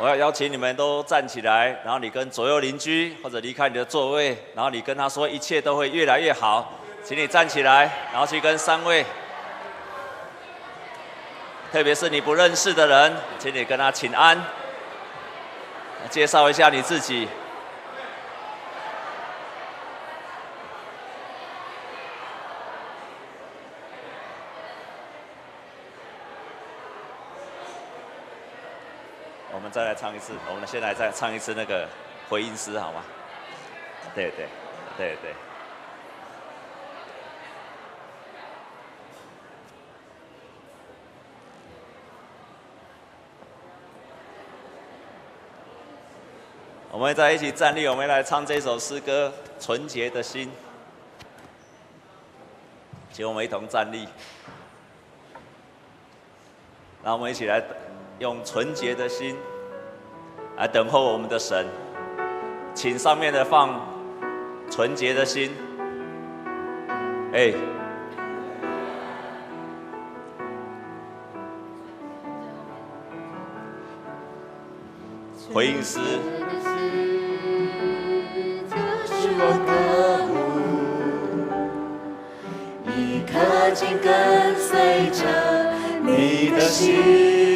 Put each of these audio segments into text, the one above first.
我要邀请你们都站起来，然后你跟左右邻居或者离开你的座位，然后你跟他说一切都会越来越好，请你站起来，然后去跟三位，特别是你不认识的人，请你跟他请安，介绍一下你自己。再来唱一次，我们先来再唱一次那个回音诗，好吗？对对对对。我们在一起站立，我们来唱这首诗歌《纯洁的心》，请我们一同站立，让我们一起来。用纯洁的心来等候我们的神，请上面的放纯洁的心。哎，回应诗。是我的路，一颗心跟随着你的心。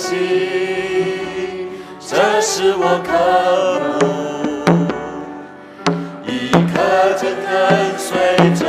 心，这是我渴慕，一颗真跟随着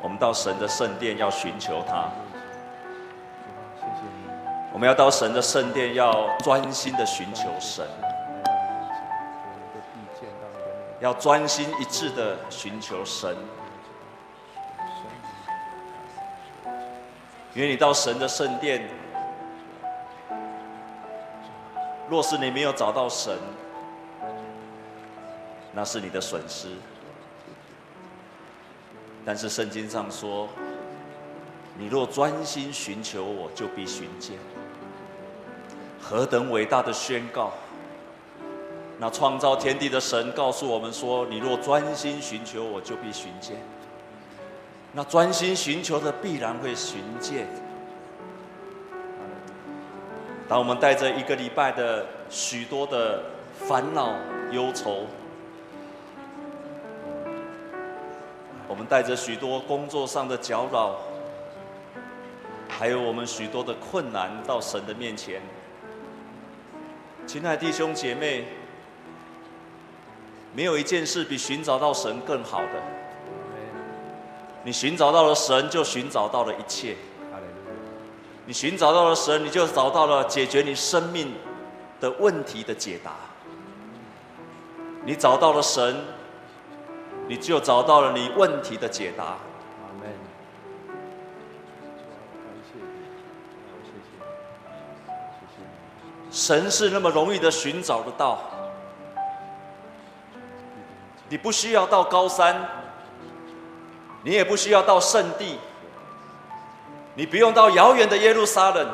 我们到神的圣殿要寻求他。我们要到神的圣殿，要专心的寻求神，要专心一致的寻求神。因为你到神的圣殿，若是你没有找到神，那是你的损失。但是圣经上说，你若专心寻求我，就必寻见。何等伟大的宣告！那创造天地的神告诉我们说：“你若专心寻求我，就必寻见。”那专心寻求的必然会寻见。当我们带着一个礼拜的许多的烦恼忧愁，我们带着许多工作上的搅扰，还有我们许多的困难到神的面前。亲爱弟兄姐妹，没有一件事比寻找到神更好的。你寻找到了神，就寻找到了一切。你寻找到了神，你就找到了解决你生命的问题的解答。你找到了神，你就找到了你问题的解答。神是那么容易的寻找得到，你不需要到高山，你也不需要到圣地，你不用到遥远的耶路撒冷，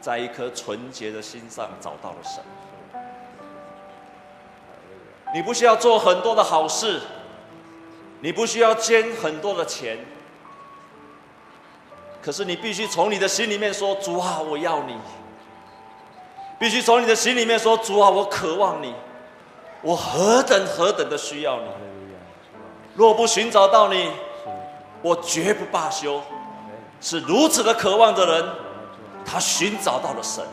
在一颗纯洁的心上找到了神。你不需要做很多的好事，你不需要捐很多的钱。可是你必须从你的心里面说：“主啊，我要你。”必须从你的心里面说：“主啊，我渴望你，我何等何等的需要你。若不寻找到你，我绝不罢休。”是如此的渴望的人，他寻找到了神；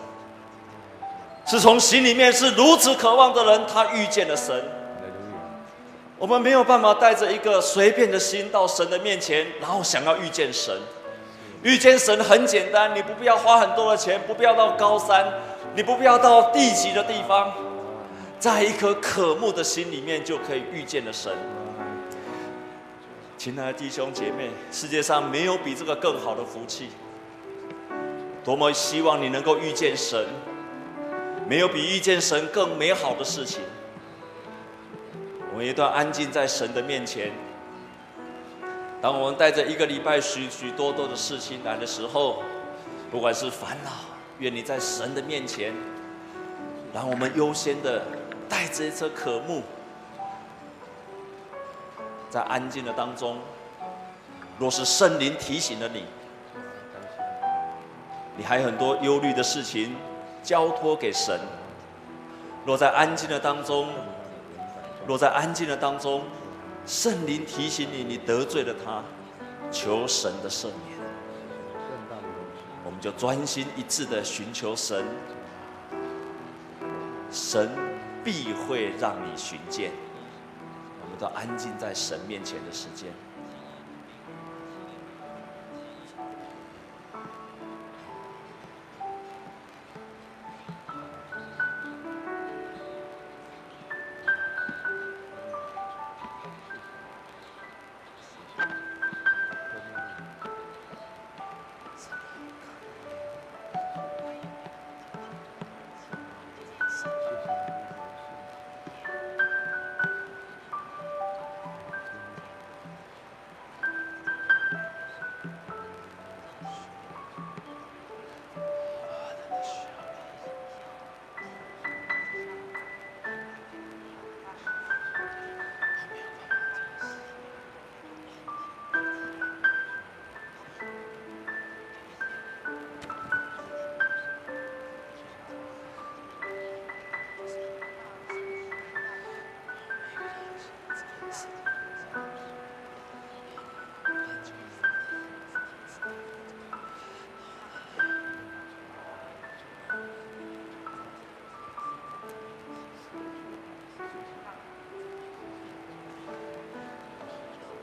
是从心里面是如此渴望的人，他遇见了神。我们没有办法带着一个随便的心到神的面前，然后想要遇见神。遇见神很简单，你不必要花很多的钱，不必要到高山，你不必要到地极的地方，在一颗渴慕的心里面就可以遇见了神。亲爱的弟兄姐妹，世界上没有比这个更好的福气。多么希望你能够遇见神，没有比遇见神更美好的事情。我们一段安静在神的面前。当我们带着一个礼拜许许多多的事情来的时候，不管是烦恼，愿你在神的面前，让我们优先的带着一颗渴慕，在安静的当中，若是圣灵提醒了你，你还有很多忧虑的事情交托给神，若在安静的当中，若在安静的当中。圣灵提醒你，你得罪了他，求神的赦免。我们就专心一致的寻求神，神必会让你寻见。我们都安静在神面前的时间。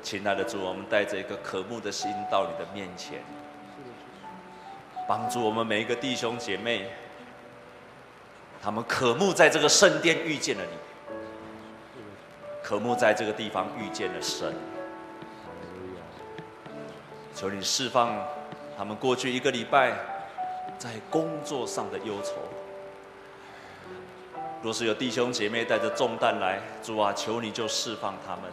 亲爱的主，我们带着一个渴慕的心到你的面前，帮助我们每一个弟兄姐妹，他们渴慕在这个圣殿遇见了你，渴慕在这个地方遇见了神。求你释放他们过去一个礼拜在工作上的忧愁。若是有弟兄姐妹带着重担来，主啊，求你就释放他们。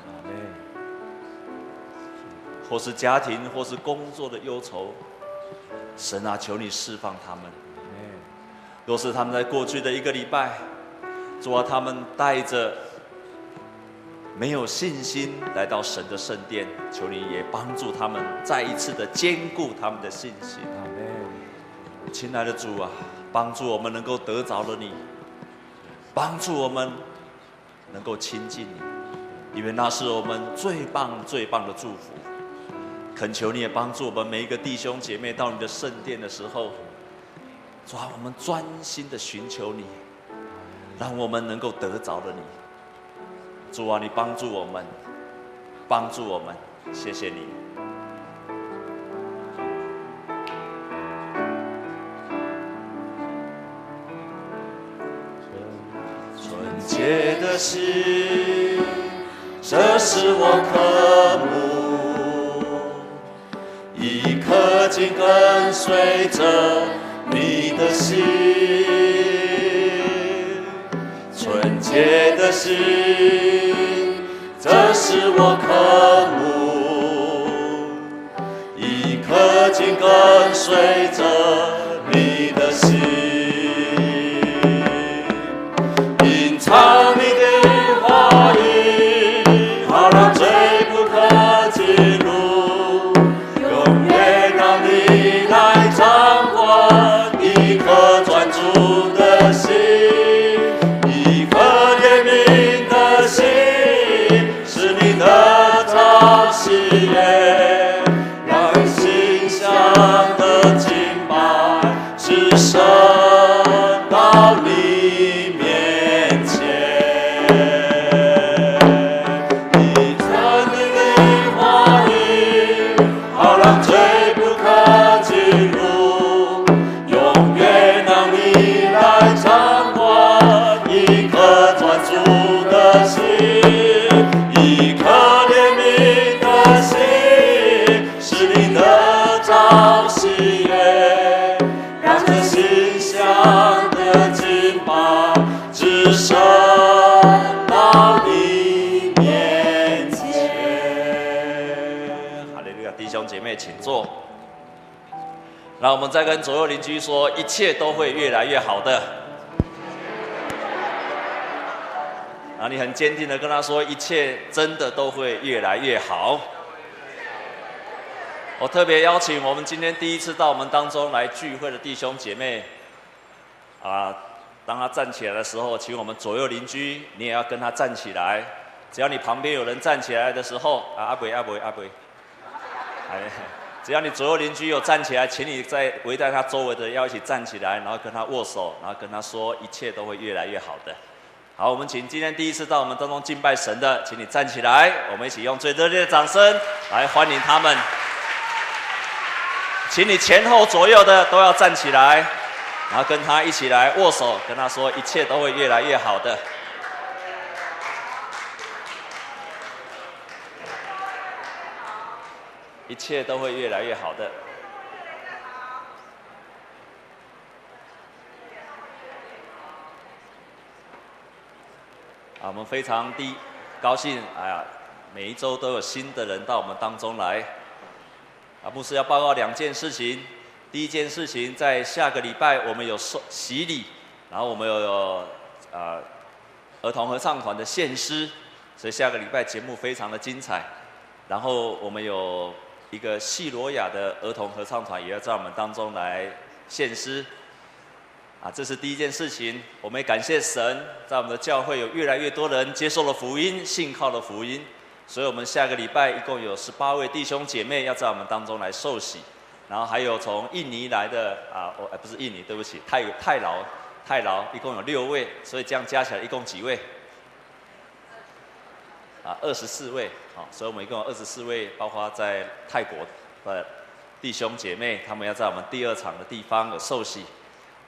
或是家庭，或是工作的忧愁，神啊，求你释放他们。若是他们在过去的一个礼拜，主啊，他们带着没有信心来到神的圣殿，求你也帮助他们再一次的坚固他们的信心。亲爱的主啊，帮助我们能够得着了你。帮助我们能够亲近你，因为那是我们最棒、最棒的祝福。恳求你也帮助我们每一个弟兄姐妹到你的圣殿的时候，主啊，我们专心的寻求你，让我们能够得着了你。主啊，你帮助我们，帮助我们，谢谢你。纯洁的心，这是我渴慕，一颗紧跟随着你的心，纯洁的心，这是我渴慕，一颗紧跟随着你的心。再跟左右邻居说，一切都会越来越好的。然后你很坚定的跟他说，一切真的都会越来越好。我特别邀请我们今天第一次到我们当中来聚会的弟兄姐妹，啊，当他站起来的时候，请我们左右邻居，你也要跟他站起来。只要你旁边有人站起来的时候，啊，阿伯阿伯阿伯，哎。只要你左右邻居有站起来，请你在围在他周围的要一起站起来，然后跟他握手，然后跟他说一切都会越来越好的。好，我们请今天第一次到我们当中敬拜神的，请你站起来，我们一起用最热烈的掌声来欢迎他们。请你前后左右的都要站起来，然后跟他一起来握手，跟他说一切都会越来越好的。一切都会越来越好的。啊，我们非常的高兴，哎呀，每一周都有新的人到我们当中来。啊，牧师要报告两件事情。第一件事情，在下个礼拜我们有受洗礼，然后我们有有呃儿童合唱团的献诗，所以下个礼拜节目非常的精彩。然后我们有。一个细罗亚的儿童合唱团也要在我们当中来献诗，啊，这是第一件事情。我们也感谢神，在我们的教会有越来越多人接受了福音，信靠了福音。所以，我们下个礼拜一共有十八位弟兄姐妹要在我们当中来受洗，然后还有从印尼来的啊，我不是印尼，对不起，泰泰劳泰劳，一共有六位，所以这样加起来一共几位？啊，二十四位，啊，所以我们一共有二十四位，包括在泰国的弟兄姐妹，他们要在我们第二场的地方有受洗，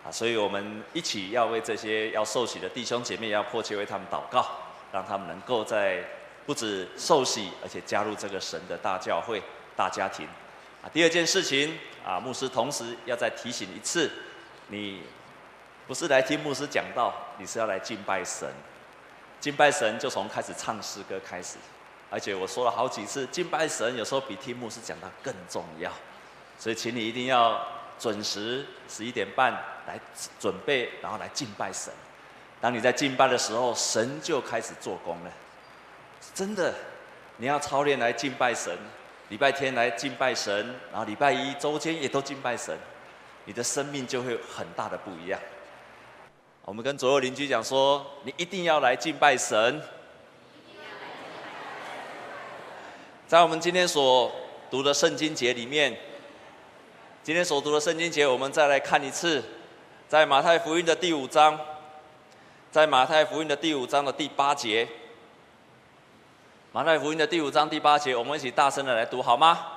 啊，所以我们一起要为这些要受洗的弟兄姐妹，要迫切为他们祷告，让他们能够在不止受洗，而且加入这个神的大教会、大家庭。啊，第二件事情，啊，牧师同时要再提醒一次，你不是来听牧师讲道，你是要来敬拜神。敬拜神就从开始唱诗歌开始，而且我说了好几次，敬拜神有时候比听牧师讲道更重要，所以请你一定要准时十一点半来准备，然后来敬拜神。当你在敬拜的时候，神就开始做工了。真的，你要操练来敬拜神，礼拜天来敬拜神，然后礼拜一周间也都敬拜神，你的生命就会有很大的不一样。我们跟左右邻居讲说：“你一定要来敬拜神。”在我们今天所读的圣经节里面，今天所读的圣经节，我们再来看一次，在马太福音的第五章，在马太福音的第五章的第八节，马太福音的第五章第八节，我们一起大声的来读好吗？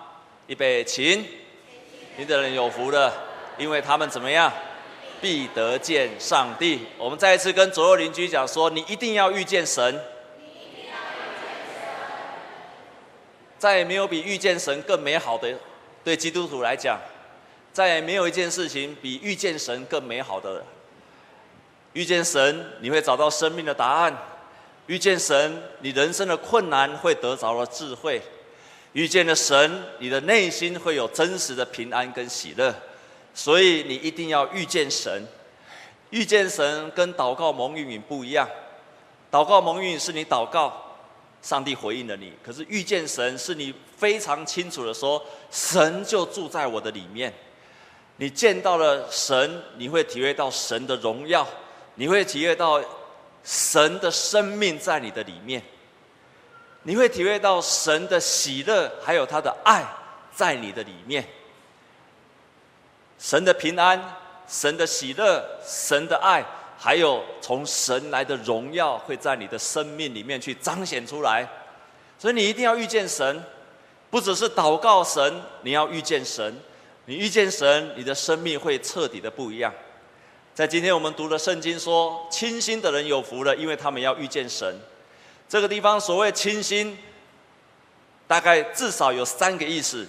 预备，请，听的人有福了，因为他们怎么样？必得见上帝。我们再一次跟左右邻居讲说：你一定要遇见神。再也没有比遇见神更美好的，对基督徒来讲，再也没有一件事情比遇见神更美好的。遇见神，你会找到生命的答案；遇见神，你人生的困难会得着了智慧；遇见了神，你的内心会有真实的平安跟喜乐。所以你一定要遇见神，遇见神跟祷告蒙应允不一样。祷告蒙应允是你祷告，上帝回应了你；可是遇见神是你非常清楚的说，神就住在我的里面。你见到了神，你会体会到神的荣耀，你会体会到神的生命在你的里面，你会体会到神的喜乐，还有他的爱在你的里面。神的平安、神的喜乐、神的爱，还有从神来的荣耀，会在你的生命里面去彰显出来。所以你一定要遇见神，不只是祷告神，你要遇见神。你遇见神，你的生命会彻底的不一样。在今天我们读的圣经说，清心的人有福了，因为他们要遇见神。这个地方所谓清心，大概至少有三个意思。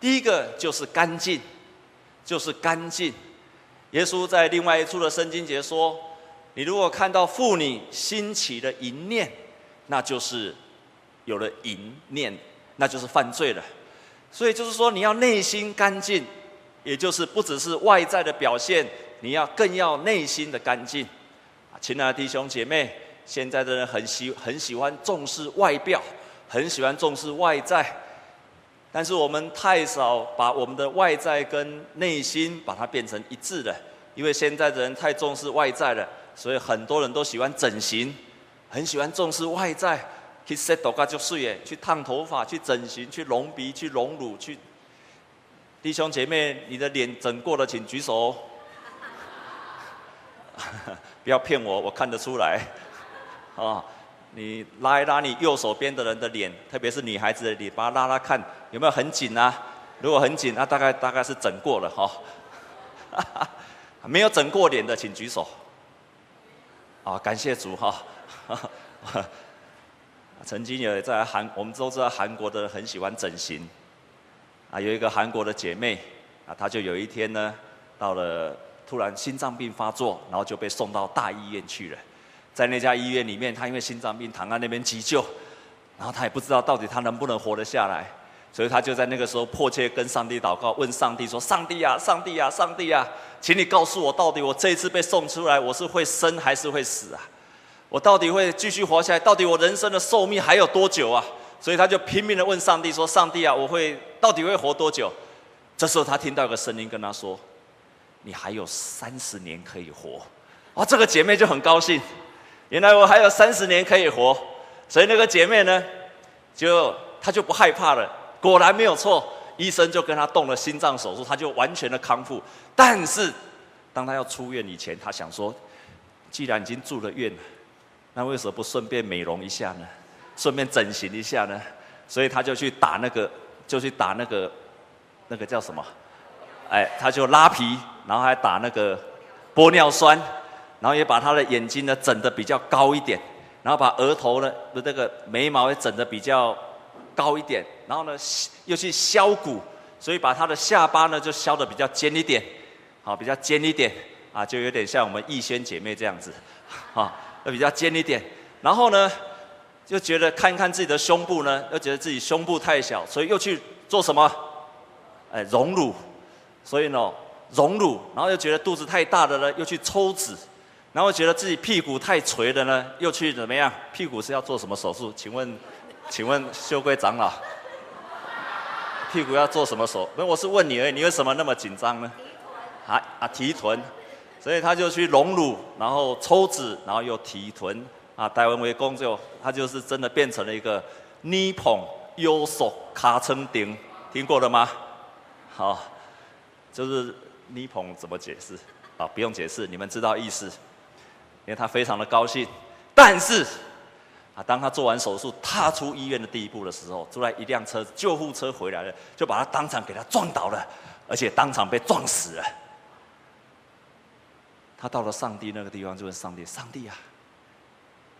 第一个就是干净。就是干净。耶稣在另外一处的圣经节说：“你如果看到妇女兴起的淫念，那就是有了淫念，那就是犯罪了。所以就是说，你要内心干净，也就是不只是外在的表现，你要更要内心的干净。啊，亲爱的弟兄姐妹，现在的人很喜很喜欢重视外表，很喜欢重视外在。”但是我们太少把我们的外在跟内心把它变成一致的，因为现在的人太重视外在了，所以很多人都喜欢整形，很喜欢重视外在，去洗头发就睡耶，去烫头发，去整形，去隆鼻，去隆乳，去。弟兄姐妹，你的脸整过了，请举手。不要骗我，我看得出来，啊。你拉一拉你右手边的人的脸，特别是女孩子的脸，把它拉拉看有没有很紧啊？如果很紧，那大概大概是整过了哈。没有整过脸的，请举手。啊，感谢主哈。曾经有在韩，我们都知道韩国的人很喜欢整形。啊，有一个韩国的姐妹，啊，她就有一天呢，到了突然心脏病发作，然后就被送到大医院去了。在那家医院里面，他因为心脏病躺在那边急救，然后他也不知道到底他能不能活得下来，所以他就在那个时候迫切跟上帝祷告，问上帝说：“上帝呀，上帝呀，上帝呀，请你告诉我，到底我这一次被送出来，我是会生还是会死啊？我到底会继续活下来？到底我人生的寿命还有多久啊？”所以他就拼命的问上帝说：“上帝啊，我会到底会活多久？”这时候他听到一个声音跟他说：“你还有三十年可以活。”哇，这个姐妹就很高兴。原来我还有三十年可以活，所以那个姐妹呢，就她就不害怕了。果然没有错，医生就跟她动了心脏手术，她就完全的康复。但是，当她要出院以前，她想说，既然已经住了院，那为什么不顺便美容一下呢？顺便整形一下呢，所以她就去打那个，就去打那个，那个叫什么？哎，她就拉皮，然后还打那个玻尿酸，然后也把他的眼睛呢整得比较高一点，然后把额头呢的这个眉毛也整得比较高一点，然后呢又去削骨，所以把他的下巴呢就削得比较尖一点，好，比较尖一点啊，就有点像我们逸轩姐妹这样子，啊，比较尖一点，然后呢。就觉得看一看自己的胸部呢，又觉得自己胸部太小，所以又去做什么？哎，隆乳。所以呢，隆乳，然后又觉得肚子太大了呢，又去抽脂，然后觉得自己屁股太垂了呢，又去怎么样？屁股是要做什么手术？请问，请问修归长老，屁股要做什么手？不，我是问你而已，你为什么那么紧张呢？啊啊，提臀，所以他就去隆乳，然后抽脂，然后又提臀。啊，台湾为公就，他就是真的变成了一个尼捧优手卡称顶，听过了吗？好，就是尼捧怎么解释？啊，不用解释，你们知道意思。因为他非常的高兴，但是啊，当他做完手术，踏出医院的第一步的时候，出来一辆车，救护车回来了，就把他当场给他撞倒了，而且当场被撞死了。他到了上帝那个地方，就问上帝：上帝啊！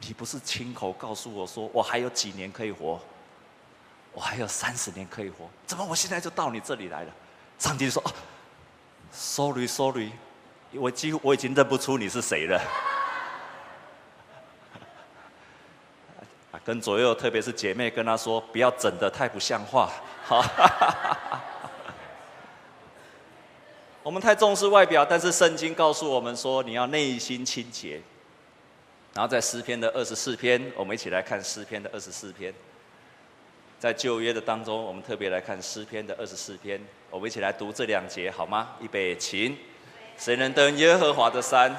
你不是亲口告诉我说，我还有几年可以活，我还有三十年可以活，怎么我现在就到你这里来了？上帝说：“哦，sorry，sorry，我几乎我已经认不出你是谁了。”跟左右，特别是姐妹，跟他说：“不要整得太不像话。”好，我们太重视外表，但是圣经告诉我们说，你要内心清洁。然后在诗篇的二十四篇，我们一起来看诗篇的二十四篇。在旧约的当中，我们特别来看诗篇的二十四篇，我们一起来读这两节好吗？预备，请。谁能登耶和华的山？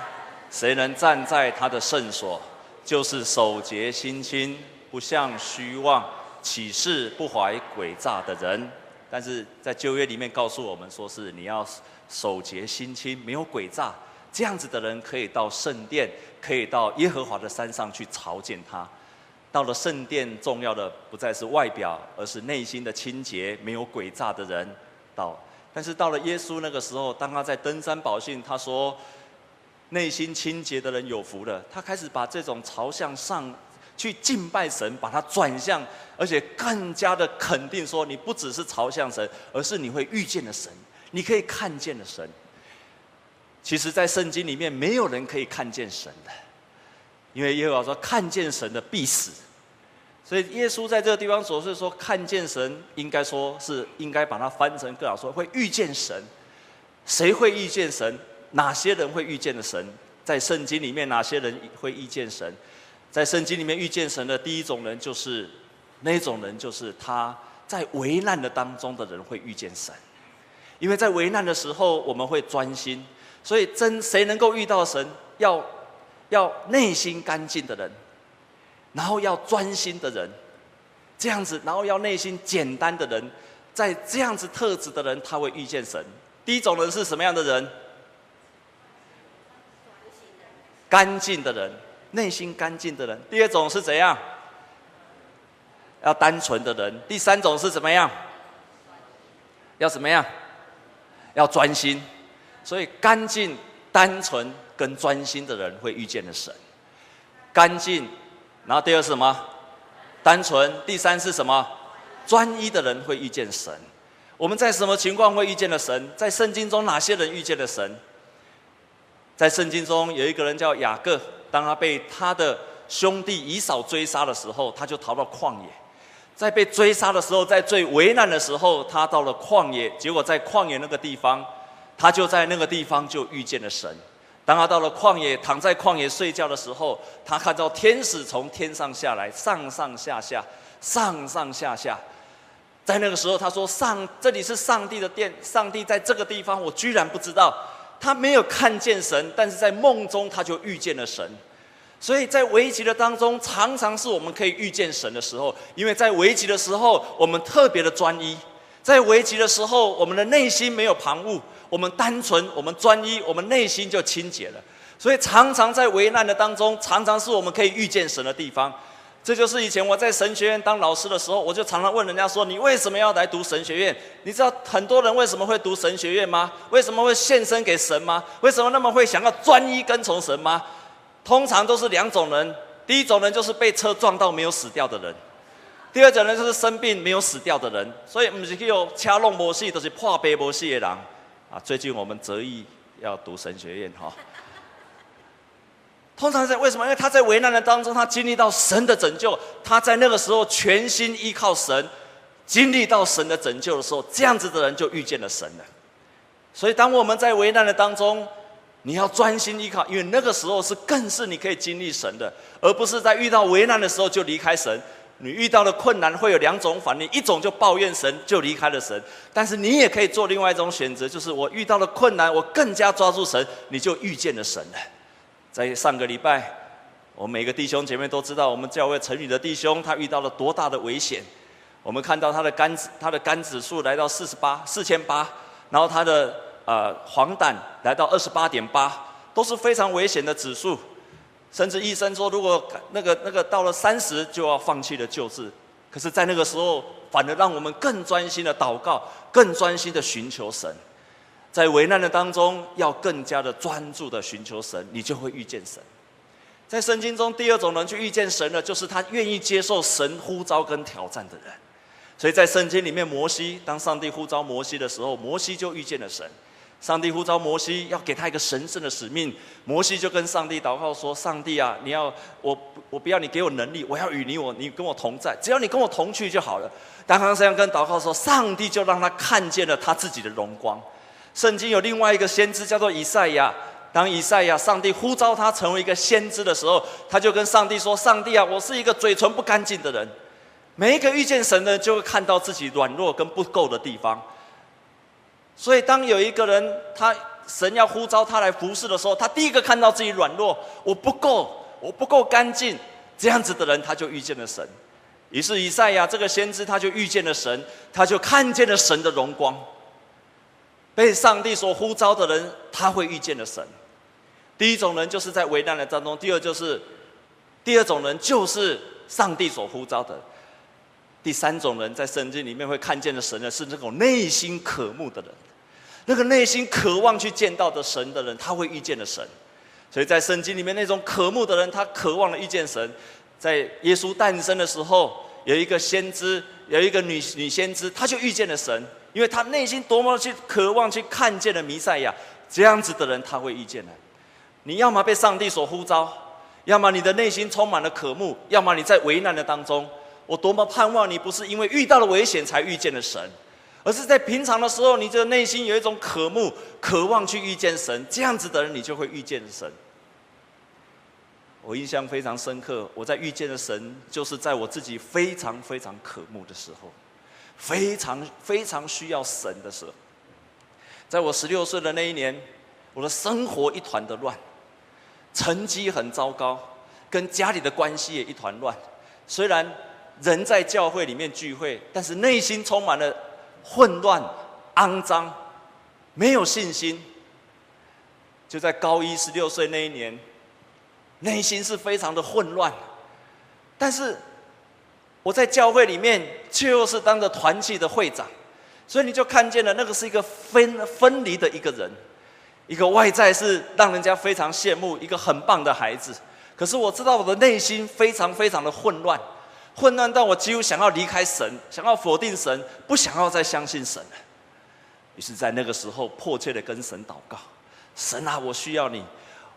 谁能站在他的圣所？就是守洁心清，不向虚妄起誓，不怀诡诈的人。但是在旧约里面告诉我们，说是你要守节心清，没有诡诈。这样子的人可以到圣殿，可以到耶和华的山上去朝见他。到了圣殿，重要的不再是外表，而是内心的清洁，没有诡诈的人到。但是到了耶稣那个时候，当他在登山宝训，他说：“内心清洁的人有福了。”他开始把这种朝向上去敬拜神，把它转向，而且更加的肯定说：“你不只是朝向神，而是你会遇见的神，你可以看见的神。”其实，在圣经里面，没有人可以看见神的，因为耶和华说：“看见神的必死。”所以，耶稣在这个地方所说说看见神，应该说是应该把它翻成更好说，会遇见神。谁会遇见神？哪些人会遇见的神？在圣经里面，哪些人会遇见神？在圣经里面遇见神的第一种人，就是那种人，就是他在危难的当中的人会遇见神，因为在危难的时候，我们会专心。所以，真谁能够遇到神？要要内心干净的人，然后要专心的人，这样子，然后要内心简单的人，在这样子特质的人，他会遇见神。第一种人是什么样的人？干净的人，内心干净的人。第二种是怎样？要单纯的人。第三种是怎么样？要怎么样？要专心。所以，干净、单纯跟专心的人会遇见的神。干净，然后第二是什么？单纯。第三是什么？专一的人会遇见神。我们在什么情况会遇见了神？在圣经中哪些人遇见了神？在圣经中有一个人叫雅各，当他被他的兄弟以扫追杀的时候，他就逃到旷野。在被追杀的时候，在最危难的时候，他到了旷野，结果在旷野那个地方。他就在那个地方就遇见了神。当他到了旷野，躺在旷野睡觉的时候，他看到天使从天上下来，上上下下，上上下下。在那个时候，他说：“上，这里是上帝的殿，上帝在这个地方，我居然不知道。”他没有看见神，但是在梦中他就遇见了神。所以在危急的当中，常常是我们可以遇见神的时候，因为在危急的时候，我们特别的专一；在危急的时候，我们的内心没有旁骛。我们单纯，我们专一，我们内心就清洁了。所以常常在危难的当中，常常是我们可以遇见神的地方。这就是以前我在神学院当老师的时候，我就常常问人家说：“你为什么要来读神学院？你知道很多人为什么会读神学院吗？为什么会献身给神吗？为什么那么会想要专一跟从神吗？”通常都是两种人：第一种人就是被车撞到没有死掉的人；第二种人就是生病没有死掉的人。所以不是有掐弄模式，都是破杯模式的人啊。最近我们择意要读神学院哈。通常在为什么？因为他在危难的当中，他经历到神的拯救，他在那个时候全心依靠神，经历到神的拯救的时候，这样子的人就遇见了神了。所以，当我们在危难的当中，你要专心依靠，因为那个时候是更是你可以经历神的，而不是在遇到危难的时候就离开神。你遇到的困难会有两种反应，一种就抱怨神，就离开了神；但是你也可以做另外一种选择，就是我遇到了困难，我更加抓住神，你就遇见了神了。在上个礼拜，我们每个弟兄姐妹都知道，我们教会城里的弟兄他遇到了多大的危险。我们看到他的肝指，他的肝指数来到四十八四千八，然后他的呃黄疸来到二十八点八，都是非常危险的指数。甚至医生说，如果那个那个到了三十就要放弃了救治。可是，在那个时候，反而让我们更专心的祷告，更专心的寻求神。在危难的当中，要更加的专注的寻求神，你就会遇见神。在圣经中，第二种人去遇见神的，就是他愿意接受神呼召跟挑战的人。所以在圣经里面，摩西当上帝呼召摩西的时候，摩西就遇见了神。上帝呼召摩西，要给他一个神圣的使命，摩西就跟上帝祷告说：“上帝啊，你要我，我不要你给我能力，我要与你我，你跟我同在，只要你跟我同去就好了。”当他这样跟祷告说，上帝就让他看见了他自己的荣光。圣经有另外一个先知叫做以赛亚。当以赛亚上帝呼召他成为一个先知的时候，他就跟上帝说：“上帝啊，我是一个嘴唇不干净的人。”每一个遇见神的，就会看到自己软弱跟不够的地方。所以，当有一个人他神要呼召他来服侍的时候，他第一个看到自己软弱，我不够，我不够干净，这样子的人他就遇见了神。于是以赛亚这个先知他就遇见了神，他就看见了神的荣光。被上帝所呼召的人，他会遇见了神。第一种人就是在危难的当中，第二就是，第二种人就是上帝所呼召的。第三种人在圣经里面会看见的神呢，是那种内心渴慕的人，那个内心渴望去见到的神的人，他会遇见了神。所以在圣经里面，那种渴慕的人，他渴望了遇见神。在耶稣诞生的时候，有一个先知，有一个女女先知，她就遇见了神。因为他内心多么去渴望去看见了弥赛亚，这样子的人他会遇见的。你要么被上帝所呼召，要么你的内心充满了渴慕，要么你在危难的当中。我多么盼望你不是因为遇到了危险才遇见了神，而是在平常的时候，你这个内心有一种渴慕、渴望去遇见神，这样子的人你就会遇见神。我印象非常深刻，我在遇见的神，就是在我自己非常非常渴慕的时候。非常非常需要神的时候，在我十六岁的那一年，我的生活一团的乱，成绩很糟糕，跟家里的关系也一团乱。虽然人在教会里面聚会，但是内心充满了混乱、肮脏，没有信心。就在高一十六岁那一年，内心是非常的混乱，但是。我在教会里面就是当着团契的会长，所以你就看见了那个是一个分分离的一个人，一个外在是让人家非常羡慕，一个很棒的孩子。可是我知道我的内心非常非常的混乱，混乱到我几乎想要离开神，想要否定神，不想要再相信神了。于是，在那个时候迫切的跟神祷告：神啊，我需要你！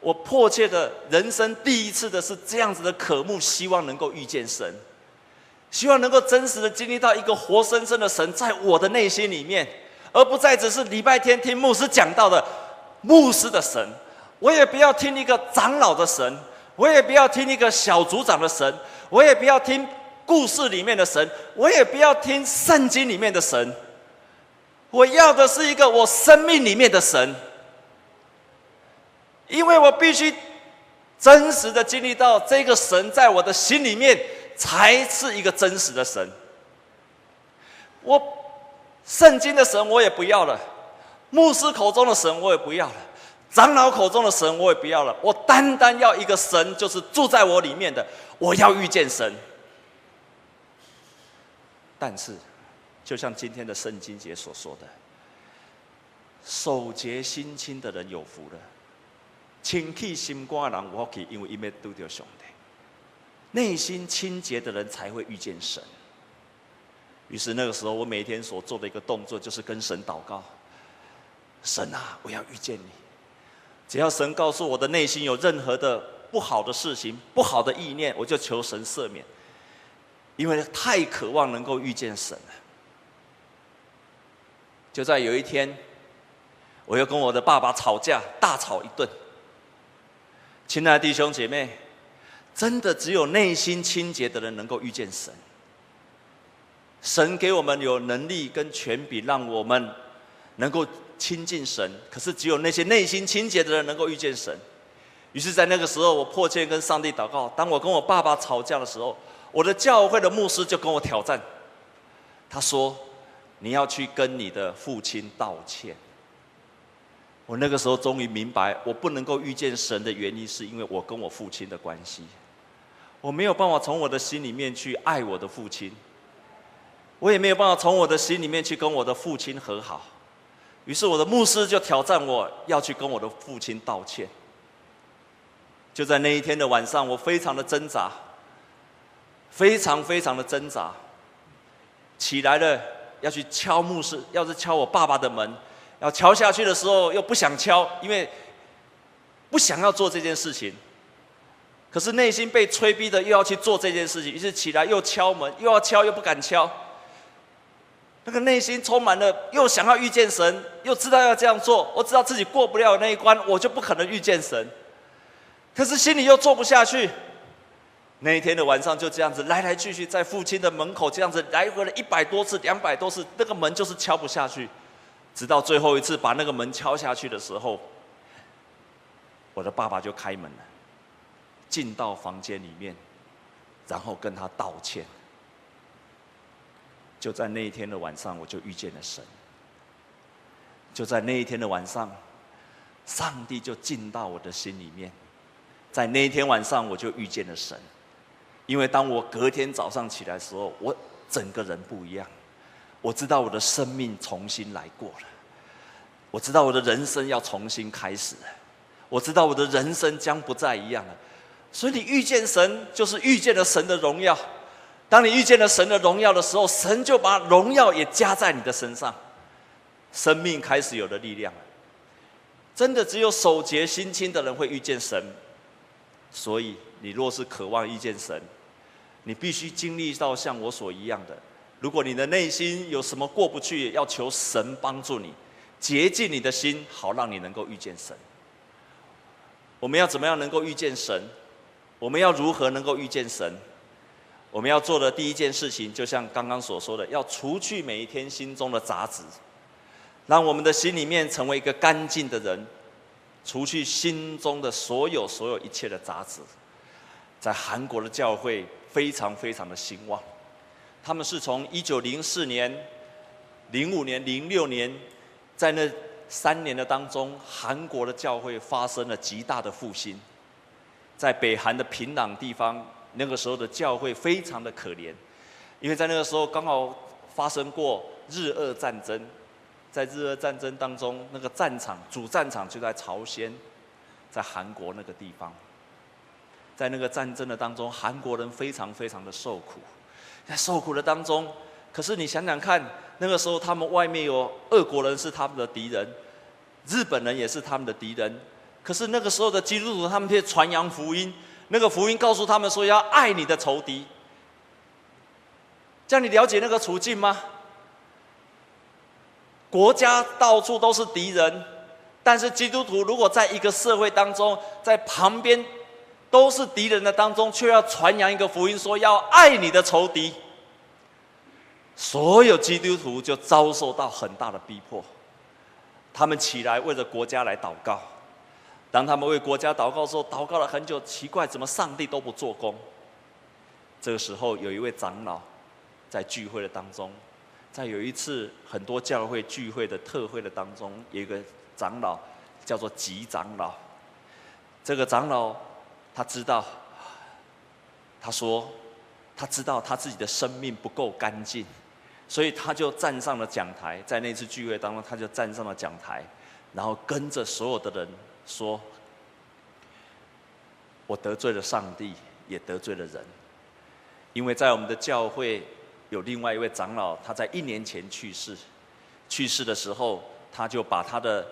我迫切的人生第一次的是这样子的渴慕，希望能够遇见神。希望能够真实的经历到一个活生生的神在我的内心里面，而不再只是礼拜天听牧师讲到的牧师的神。我也不要听一个长老的神，我也不要听一个小组长的神，我也不要听故事里面的神，我也不要听圣经里面的神。我要的是一个我生命里面的神，因为我必须真实的经历到这个神在我的心里面。才是一个真实的神。我圣经的神我也不要了，牧师口中的神我也不要了，长老口中的神我也不要了。我单单要一个神，就是住在我里面的。我要遇见神，但是，就像今天的圣经节所说的，守节心清的人有福了。清气心肝的人有福气，因为伊要拄到上帝。内心清洁的人才会遇见神。于是那个时候，我每天所做的一个动作就是跟神祷告：神啊，我要遇见你。只要神告诉我的内心有任何的不好的事情、不好的意念，我就求神赦免，因为太渴望能够遇见神了。就在有一天，我又跟我的爸爸吵架，大吵一顿。亲爱的弟兄姐妹，真的只有内心清洁的人能够遇见神。神给我们有能力跟权柄，让我们能够亲近神。可是只有那些内心清洁的人能够遇见神。于是，在那个时候，我迫切跟上帝祷告。当我跟我爸爸吵架的时候，我的教会的牧师就跟我挑战，他说。你要去跟你的父亲道歉。我那个时候终于明白，我不能够遇见神的原因，是因为我跟我父亲的关系。我没有办法从我的心里面去爱我的父亲，我也没有办法从我的心里面去跟我的父亲和好。于是我的牧师就挑战我要去跟我的父亲道歉。就在那一天的晚上，我非常的挣扎，非常非常的挣扎，起来了。要去敲牧师，要是敲我爸爸的门，要敲下去的时候又不想敲，因为不想要做这件事情。可是内心被催逼的又要去做这件事情，于是起来又敲门，又要敲又不敢敲。那个内心充满了又想要遇见神，又知道要这样做，我知道自己过不了那一关，我就不可能遇见神。可是心里又做不下去。那一天的晚上就这样子来来去去，在父亲的门口这样子来回了一百多次、两百多次，那个门就是敲不下去。直到最后一次把那个门敲下去的时候，我的爸爸就开门了，进到房间里面，然后跟他道歉。就在那一天的晚上，我就遇见了神。就在那一天的晚上，上帝就进到我的心里面，在那一天晚上，我就遇见了神。因为当我隔天早上起来的时候，我整个人不一样。我知道我的生命重新来过了，我知道我的人生要重新开始了，我知道我的人生将不再一样了。所以你遇见神，就是遇见了神的荣耀。当你遇见了神的荣耀的时候，神就把荣耀也加在你的身上，生命开始有了力量。真的只有守节心清的人会遇见神。所以，你若是渴望遇见神，你必须经历到像我所一样的。如果你的内心有什么过不去，要求神帮助你洁净你的心，好让你能够遇见神。我们要怎么样能够遇见神？我们要如何能够遇见神？我们要做的第一件事情，就像刚刚所说的，要除去每一天心中的杂质，让我们的心里面成为一个干净的人。除去心中的所有、所有一切的杂质，在韩国的教会非常非常的兴旺。他们是从一九零四年、零五年、零六年，在那三年的当中，韩国的教会发生了极大的复兴。在北韩的平壤地方，那个时候的教会非常的可怜，因为在那个时候刚好发生过日俄战争。在日俄战争当中，那个战场主战场就在朝鲜，在韩国那个地方。在那个战争的当中，韩国人非常非常的受苦，在受苦的当中，可是你想想看，那个时候他们外面有俄国人是他们的敌人，日本人也是他们的敌人，可是那个时候的基督徒他们却传扬福音，那个福音告诉他们说要爱你的仇敌。这样你了解那个处境吗？国家到处都是敌人，但是基督徒如果在一个社会当中，在旁边都是敌人的当中，却要传扬一个福音，说要爱你的仇敌，所有基督徒就遭受到很大的逼迫。他们起来为了国家来祷告，当他们为国家祷告的时候，祷告了很久，奇怪，怎么上帝都不做工？这个时候，有一位长老在聚会的当中。在有一次很多教会聚会的特会的当中，有一个长老叫做吉长老。这个长老他知道，他说他知道他自己的生命不够干净，所以他就站上了讲台，在那次聚会当中，他就站上了讲台，然后跟着所有的人说：“我得罪了上帝，也得罪了人，因为在我们的教会有另外一位长老，他在一年前去世，去世的时候，他就把他的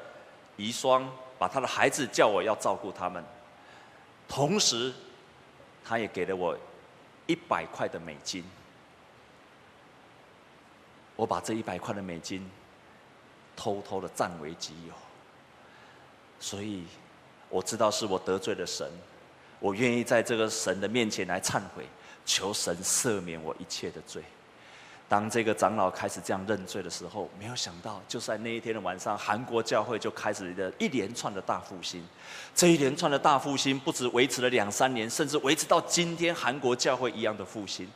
遗孀，把他的孩子叫我要照顾他们，同时，他也给了我一百块的美金。”我把这一百块的美金偷偷的占为己有，所以我知道是我得罪了神，我愿意在这个神的面前来忏悔，求神赦免我一切的罪。当这个长老开始这样认罪的时候，没有想到就在那一天的晚上，韩国教会就开始了一连串的大复兴。这一连串的大复兴不止维持了两三年，甚至维持到今天，韩国教会一样的复兴。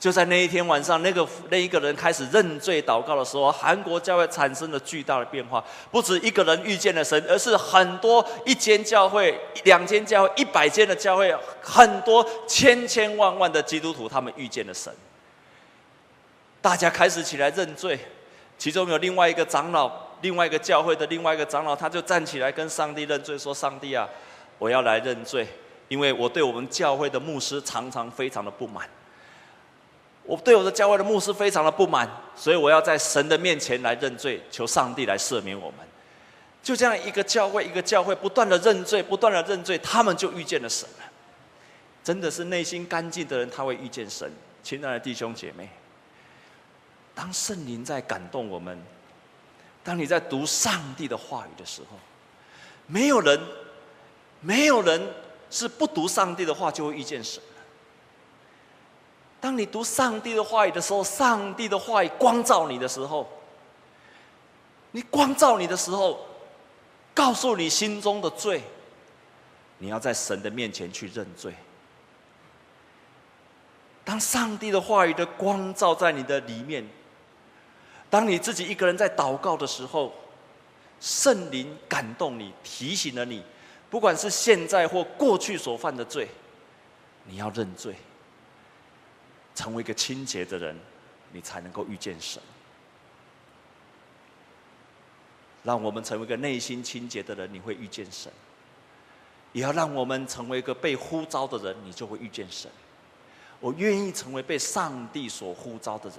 就在那一天晚上，那个那一个人开始认罪祷告的时候，韩国教会产生了巨大的变化。不止一个人遇见了神，而是很多一间教会、两间教会、一百间的教会，很多千千万万的基督徒，他们遇见了神。大家开始起来认罪，其中有另外一个长老，另外一个教会的另外一个长老，他就站起来跟上帝认罪，说：“上帝啊，我要来认罪，因为我对我们教会的牧师常常非常的不满。”我对我的教会的牧师非常的不满，所以我要在神的面前来认罪，求上帝来赦免我们。就这样一个教会一个教会不断的认罪，不断的认罪，他们就遇见了神了。真的是内心干净的人，他会遇见神。亲爱的弟兄姐妹，当圣灵在感动我们，当你在读上帝的话语的时候，没有人，没有人是不读上帝的话就会遇见神。当你读上帝的话语的时候，上帝的话语光照你的时候，你光照你的时候，告诉你心中的罪，你要在神的面前去认罪。当上帝的话语的光照在你的里面，当你自己一个人在祷告的时候，圣灵感动你，提醒了你，不管是现在或过去所犯的罪，你要认罪。成为一个清洁的人，你才能够遇见神。让我们成为一个内心清洁的人，你会遇见神；也要让我们成为一个被呼召的人，你就会遇见神。我愿意成为被上帝所呼召的人。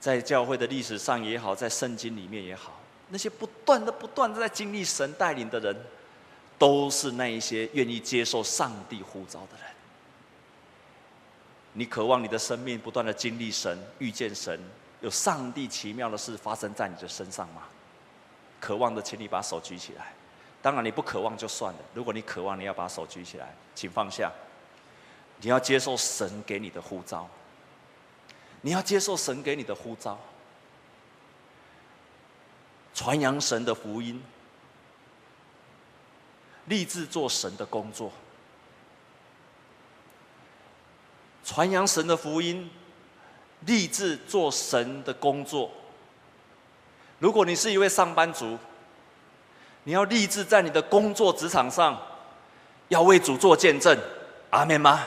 在教会的历史上也好，在圣经里面也好，那些不断的、不断的在经历神带领的人，都是那一些愿意接受上帝呼召的人。你渴望你的生命不断的经历神、遇见神，有上帝奇妙的事发生在你的身上吗？渴望的，请你把手举起来。当然，你不渴望就算了。如果你渴望，你要把手举起来，请放下。你要接受神给你的呼召。你要接受神给你的呼召，传扬神的福音，立志做神的工作。传扬神的福音，立志做神的工作。如果你是一位上班族，你要立志在你的工作职场上，要为主做见证，阿门吗？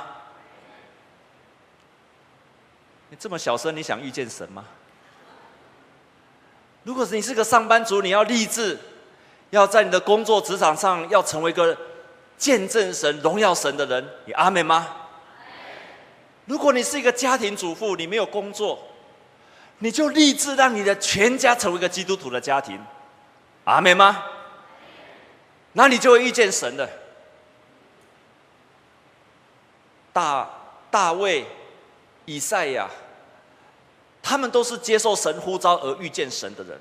你这么小声，你想遇见神吗？如果你是个上班族，你要立志，要在你的工作职场上，要成为一个见证神、荣耀神的人，你阿门吗？如果你是一个家庭主妇，你没有工作，你就立志让你的全家成为一个基督徒的家庭，阿门吗？那你就会遇见神的。大大卫、以赛亚，他们都是接受神呼召而遇见神的人，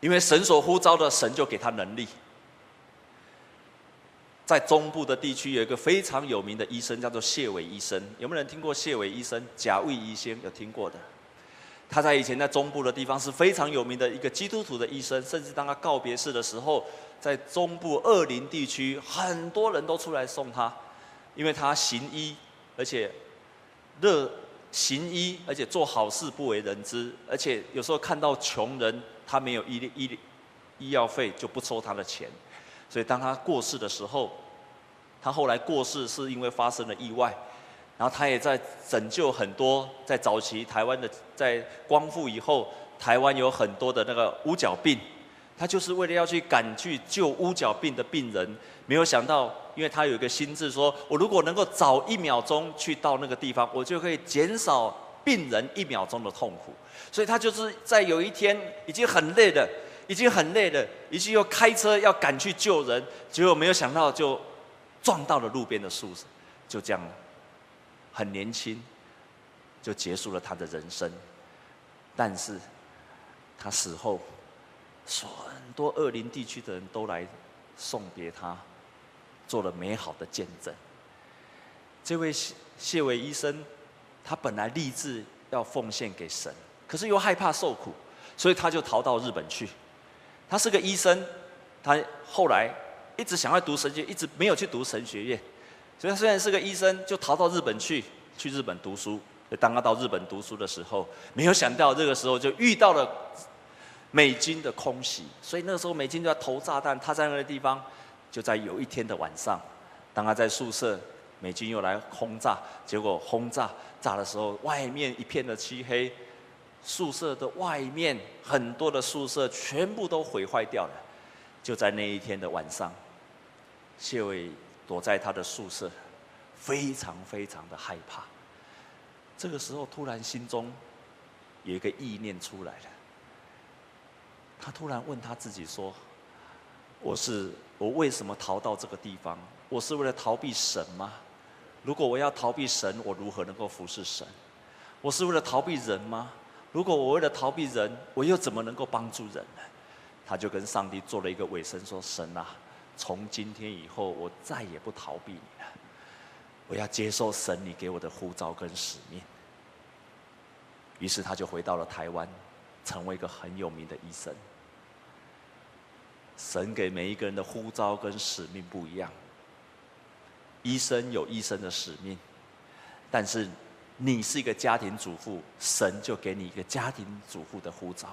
因为神所呼召的，神就给他能力。在中部的地区有一个非常有名的医生，叫做谢伟医生。有没有人听过谢伟医生？贾卫医生有听过的？他在以前在中部的地方是非常有名的一个基督徒的医生，甚至当他告别式的时候，在中部二林地区很多人都出来送他，因为他行医，而且热行医，而且做好事不为人知，而且有时候看到穷人他没有医医医药费就不收他的钱。所以当他过世的时候，他后来过世是因为发生了意外。然后他也在拯救很多在早期台湾的，在光复以后，台湾有很多的那个乌脚病，他就是为了要去赶去救乌脚病的病人，没有想到，因为他有一个心智说，我如果能够早一秒钟去到那个地方，我就可以减少病人一秒钟的痛苦，所以他就是在有一天已经很累了，已经很累了，已经又开车要赶去救人，结果没有想到就撞到了路边的树上，就这样，很年轻就结束了他的人生。但是他死后，很多恶林地区的人都来送别他，做了美好的见证。这位谢谢伟医生。他本来立志要奉献给神，可是又害怕受苦，所以他就逃到日本去。他是个医生，他后来一直想要读神学，一直没有去读神学院。所以他虽然是个医生，就逃到日本去，去日本读书。当他到日本读书的时候，没有想到这个时候就遇到了美军的空袭，所以那个时候美军就在投炸弹。他在那个地方，就在有一天的晚上，当他在宿舍。美军又来轰炸，结果轰炸炸的时候，外面一片的漆黑，宿舍的外面很多的宿舍全部都毁坏掉了。就在那一天的晚上，谢伟躲在他的宿舍，非常非常的害怕。这个时候，突然心中有一个意念出来了，他突然问他自己说：“我是我为什么逃到这个地方？我是为了逃避神吗？”如果我要逃避神，我如何能够服侍神？我是为了逃避人吗？如果我为了逃避人，我又怎么能够帮助人呢？他就跟上帝做了一个委身，说：“神啊，从今天以后，我再也不逃避你了。我要接受神你给我的呼召跟使命。”于是他就回到了台湾，成为一个很有名的医生。神给每一个人的呼召跟使命不一样。医生有医生的使命，但是你是一个家庭主妇，神就给你一个家庭主妇的呼召；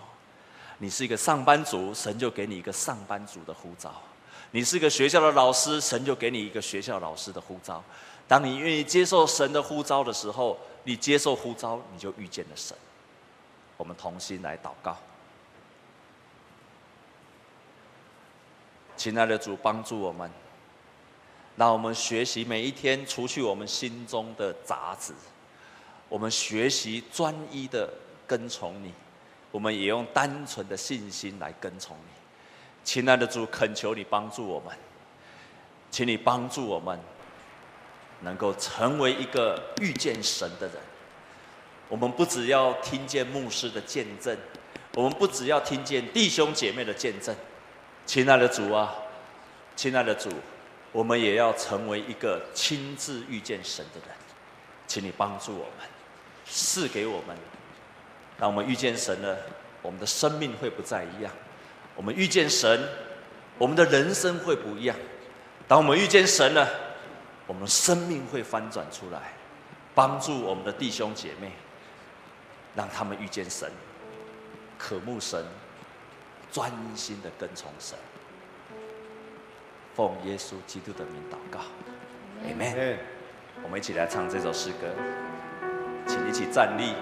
你是一个上班族，神就给你一个上班族的呼召；你是一个学校的老师，神就给你一个学校老师的呼召。当你愿意接受神的呼召的时候，你接受呼召，你就遇见了神。我们同心来祷告，亲爱的主，帮助我们。让我们学习每一天，除去我们心中的杂质，我们学习专一的跟从你，我们也用单纯的信心来跟从你。亲爱的主，恳求你帮助我们，请你帮助我们，能够成为一个遇见神的人。我们不只要听见牧师的见证，我们不只要听见弟兄姐妹的见证。亲爱的主啊，亲爱的主。我们也要成为一个亲自遇见神的人，请你帮助我们，赐给我们。当我们遇见神呢，我们的生命会不再一样。我们遇见神，我们的人生会不一样。当我们遇见神呢，我们生命会翻转出来，帮助我们的弟兄姐妹，让他们遇见神，渴慕神，专心的跟从神。奉耶稣基督的名祷告，Amen。我们一起来唱这首诗歌，请一起站立。